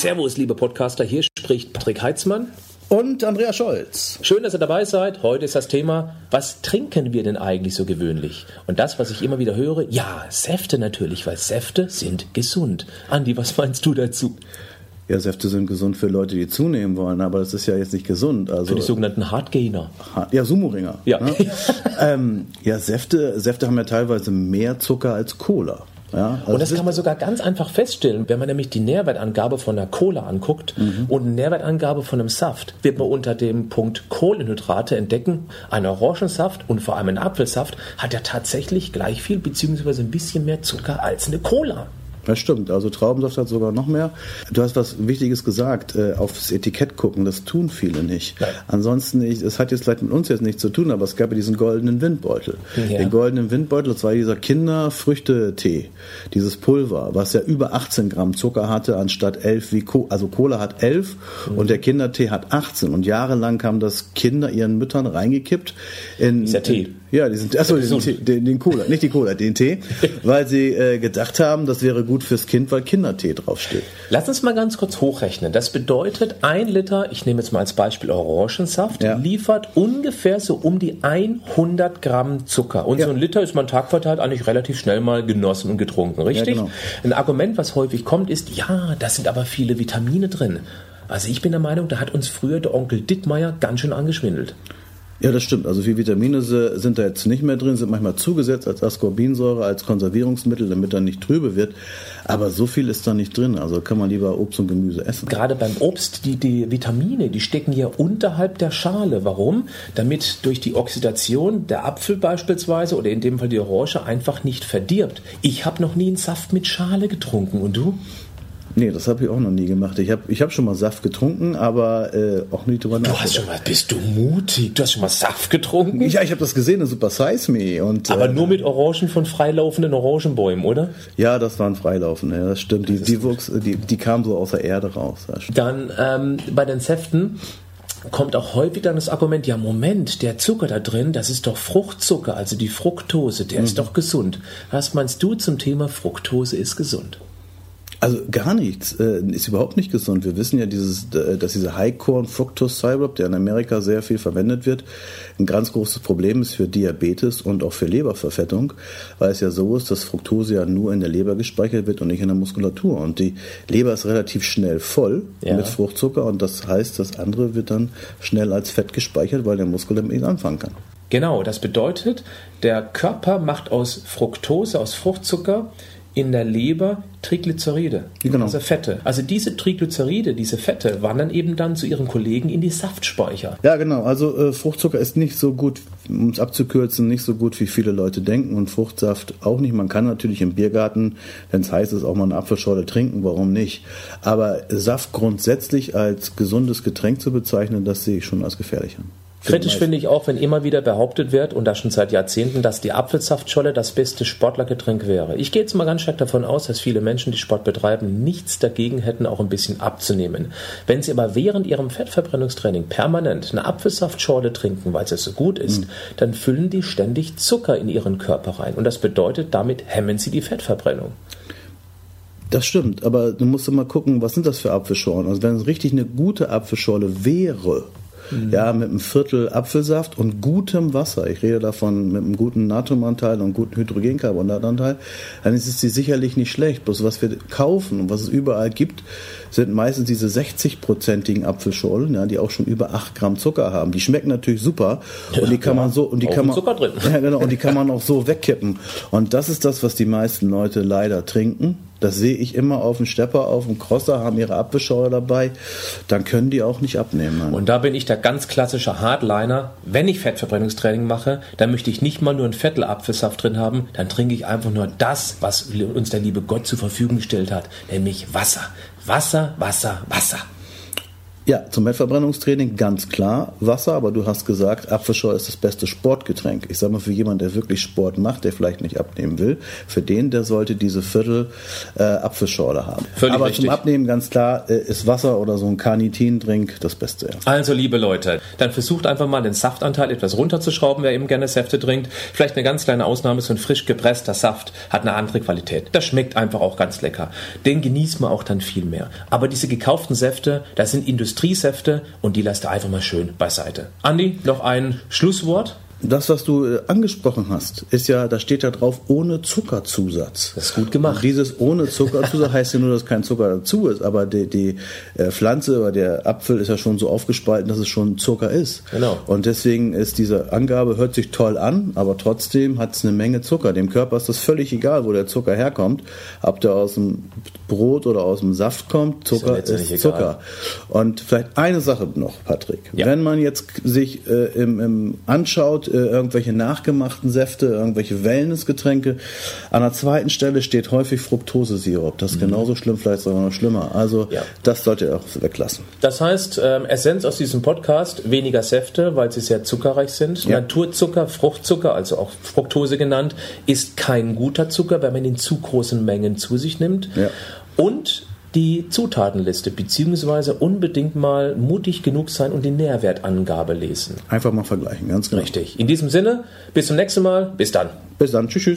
Servus, liebe Podcaster, hier spricht Patrick Heitzmann. Und Andrea Scholz. Schön, dass ihr dabei seid. Heute ist das Thema, was trinken wir denn eigentlich so gewöhnlich? Und das, was ich immer wieder höre, ja, Säfte natürlich, weil Säfte sind gesund. Andi, was meinst du dazu? Ja, Säfte sind gesund für Leute, die zunehmen wollen, aber das ist ja jetzt nicht gesund. Also, Für die sogenannten Hardgainer. ja, Sumo-Ringer. Ja. Ne? ähm, ja, Säfte, Säfte haben ja teilweise mehr Zucker als Cola. Ja, also Und das kann man sogar ganz einfach feststellen, wenn man nämlich die Nährwertangabe von einer Cola anguckt und eine Nährwertangabe von einem Saft, wird man unter dem Punkt Kohlenhydrate entdecken, ein Orangensaft und vor allem ein Apfelsaft hat ja tatsächlich gleich viel beziehungsweise ein bisschen mehr Zucker als eine Cola. Das stimmt, also Traubensaft hat sogar noch mehr. Du hast was Wichtiges gesagt, äh, aufs Etikett gucken, das tun viele nicht. Nein. Ansonsten, ich, es hat jetzt vielleicht mit uns jetzt nichts zu tun, aber es gab ja diesen goldenen Windbeutel. Ja. Den goldenen Windbeutel, das war dieser Kinderfrüchtetee, dieses Pulver, was ja über 18 Gramm Zucker hatte, anstatt 11 wie Cola. Also Cola hat 11 Mhm. und der Kindertee hat 18 und jahrelang haben das Kinder ihren Müttern reingekippt. In, Ist ja Tee. In, ja, diesen, achso, diesen. Tee, den, den Cola, nicht die Cola, den Tee, weil sie äh, gedacht haben, das wäre gut fürs Kind, weil Kindertee draufsteht. Lass uns mal ganz kurz hochrechnen. Das bedeutet, ein Liter, ich nehme jetzt mal als Beispiel Orangensaft, Ja. liefert ungefähr so um die 100 Gramm Zucker. Und Ja. so ein Liter ist man tagverteilt eigentlich relativ schnell mal genossen und getrunken, richtig? genau. Ein Argument, was häufig kommt, ist, ja, da sind aber viele Vitamine drin. Also ich bin der Meinung, da hat uns früher der Onkel Dittmeier ganz schön angeschwindelt. Ja, das stimmt. Also viele Vitamine sind da jetzt nicht mehr drin, sind manchmal zugesetzt als Ascorbinsäure, als Konservierungsmittel, damit er nicht trübe wird. Aber so viel ist da nicht drin. Also kann man lieber Obst und Gemüse essen. Gerade beim Obst, die, die Vitamine, die stecken ja unterhalb der Schale. Warum? Damit durch die Oxidation der Apfel beispielsweise oder in dem Fall die Orange einfach nicht verdirbt. Ich habe noch nie einen Saft mit Schale getrunken. Und du? Nee, das habe ich auch noch nie gemacht. Ich habe ich hab schon mal Saft getrunken, aber äh, auch nie drüber Du hast schon mal, bist du mutig? Du hast schon mal Saft getrunken? Ja, ich habe das gesehen in Super Size Me. Und, Aber äh, nur mit Orangen von freilaufenden Orangenbäumen, oder? Ja, das waren Freilaufen, ja, das stimmt. Die, die, wuchs, die, die kamen so aus der Erde raus. Dann ähm, bei den Säften kommt auch häufig dann das Argument, ja Moment, der Zucker da drin, das ist doch Fruchtzucker, also die Fructose, der ist doch gesund. Was meinst du zum Thema Fructose ist gesund? Also gar nichts, äh, ist überhaupt nicht gesund. Wir wissen ja, dieses, äh, dass dieser High-Corn Fructose Syrup, der in Amerika sehr viel verwendet wird, ein ganz großes Problem ist für Diabetes und auch für Leberverfettung, weil es ja so ist, dass Fructose ja nur in der Leber gespeichert wird und nicht in der Muskulatur. Und die Leber ist relativ schnell voll Ja. mit Fruchtzucker und das heißt, das andere wird dann schnell als Fett gespeichert, weil der Muskel damit nicht anfangen kann. Genau, das bedeutet, der Körper macht aus Fructose, aus Fruchtzucker in der Leber Triglyceride, Genau. also Fette. Also diese Triglyceride, diese Fette, wandern eben dann zu ihren Kollegen in die Saftspeicher. Ja, genau. Also äh, Fruchtzucker ist nicht so gut, um es abzukürzen, nicht so gut, wie viele Leute denken und Fruchtsaft auch nicht. Man kann natürlich im Biergarten, wenn es heiß ist, auch mal eine Apfelschorle trinken, warum nicht? Aber Saft grundsätzlich als gesundes Getränk zu bezeichnen, das sehe ich schon als gefährlich an. Kritisch finde ich auch, wenn immer wieder behauptet wird, und das schon seit Jahrzehnten, dass die Apfelsaftscholle das beste Sportlergetränk wäre. Ich gehe jetzt mal ganz stark davon aus, dass viele Menschen, die Sport betreiben, nichts dagegen hätten, auch ein bisschen abzunehmen. Wenn sie aber während ihrem Fettverbrennungstraining permanent eine Apfelsaftschorle trinken, weil es so gut ist, dann füllen die ständig Zucker in ihren Körper rein. Und das bedeutet, damit hemmen sie die Fettverbrennung. Das stimmt, aber du musst mal gucken, was sind das für Apfelschorlen? Also wenn es richtig eine gute Apfelschorle wäre, ja, mit einem Viertel Apfelsaft und gutem Wasser, ich rede davon mit einem guten Natriumanteil und guten Hydrogencarbonatanteil, dann ist es sie sicherlich nicht schlecht. Bloß was wir kaufen und was es überall gibt, sind meistens diese 60-prozentigen Apfelschorlen, ja, die auch schon über 8 Gramm Zucker haben. Die schmecken natürlich super und die kann ja, man so und die kann man Zucker drin. ja, genau. Und die kann man auch so wegkippen. Und das ist das, was die meisten Leute leider trinken. Das sehe ich immer auf dem Stepper, auf dem Crosser, haben ihre Apfelschorle dabei. Dann können die auch nicht abnehmen. Mann. Und da bin ich der ganz klassische Hardliner. Wenn ich Fettverbrennungstraining mache, dann möchte ich nicht mal nur einen Viertel Apfelsaft drin haben, dann trinke ich einfach nur das, was uns der liebe Gott zur Verfügung gestellt hat, nämlich Wasser. Wasser, Wasser, Wasser. Ja, zum Fettverbrennungstraining ganz klar Wasser, aber du hast gesagt, Apfelschorle ist das beste Sportgetränk. Ich sage mal, für jemanden, der wirklich Sport macht, der vielleicht nicht abnehmen will, für den, der sollte diese Viertel äh, Apfelschorle haben. Völlig aber richtig. zum Abnehmen ganz klar äh, ist Wasser oder so ein Carnitin-Drink das Beste. Ja. Also, liebe Leute, dann versucht einfach mal den Saftanteil etwas runterzuschrauben, wer eben gerne Säfte trinkt. Vielleicht eine ganz kleine Ausnahme, so ein frisch gepresster Saft hat eine andere Qualität. Das schmeckt einfach auch ganz lecker. Den genießt man auch dann viel mehr. Aber diese gekauften Säfte, das sind Industrie Industriesäfte und die lässt er einfach mal schön beiseite. Andi, noch ein Schlusswort? Das, was du äh, angesprochen hast, ist ja, da steht ja drauf, ohne Zuckerzusatz. Das ist gut gemacht. Und dieses ohne Zuckerzusatz heißt ja nur, dass kein Zucker dazu ist, aber die, die äh, Pflanze oder der Apfel ist ja schon so aufgespalten, dass es schon Zucker ist. Genau. Und deswegen ist diese Angabe, hört sich toll an, aber trotzdem hat es eine Menge Zucker. Dem Körper ist das völlig egal, wo der Zucker herkommt. Ob der aus dem Brot oder aus dem Saft kommt, Zucker ist, ist Zucker. Und vielleicht eine Sache noch, Patrick. Ja. Wenn man jetzt sich äh, im, im anschaut, äh, irgendwelche nachgemachten Säfte, irgendwelche Wellnessgetränke. An der zweiten Stelle steht häufig Fructosesirup. Das ist mhm. genauso schlimm, vielleicht sogar noch schlimmer. Also ja. das solltet ihr auch weglassen. Das heißt, ähm, Essenz aus diesem Podcast, weniger Säfte, weil sie sehr zuckerreich sind. Ja. Naturzucker, Fruchtzucker, also auch Fructose genannt, ist kein guter Zucker, wenn man ihn in zu großen Mengen zu sich nimmt. Ja. Und die Zutatenliste beziehungsweise unbedingt mal mutig genug sein und die Nährwertangabe lesen. Einfach mal vergleichen, ganz genau. Richtig. In diesem Sinne, bis zum nächsten Mal. Bis dann. Bis dann. Tschüss. tschüss.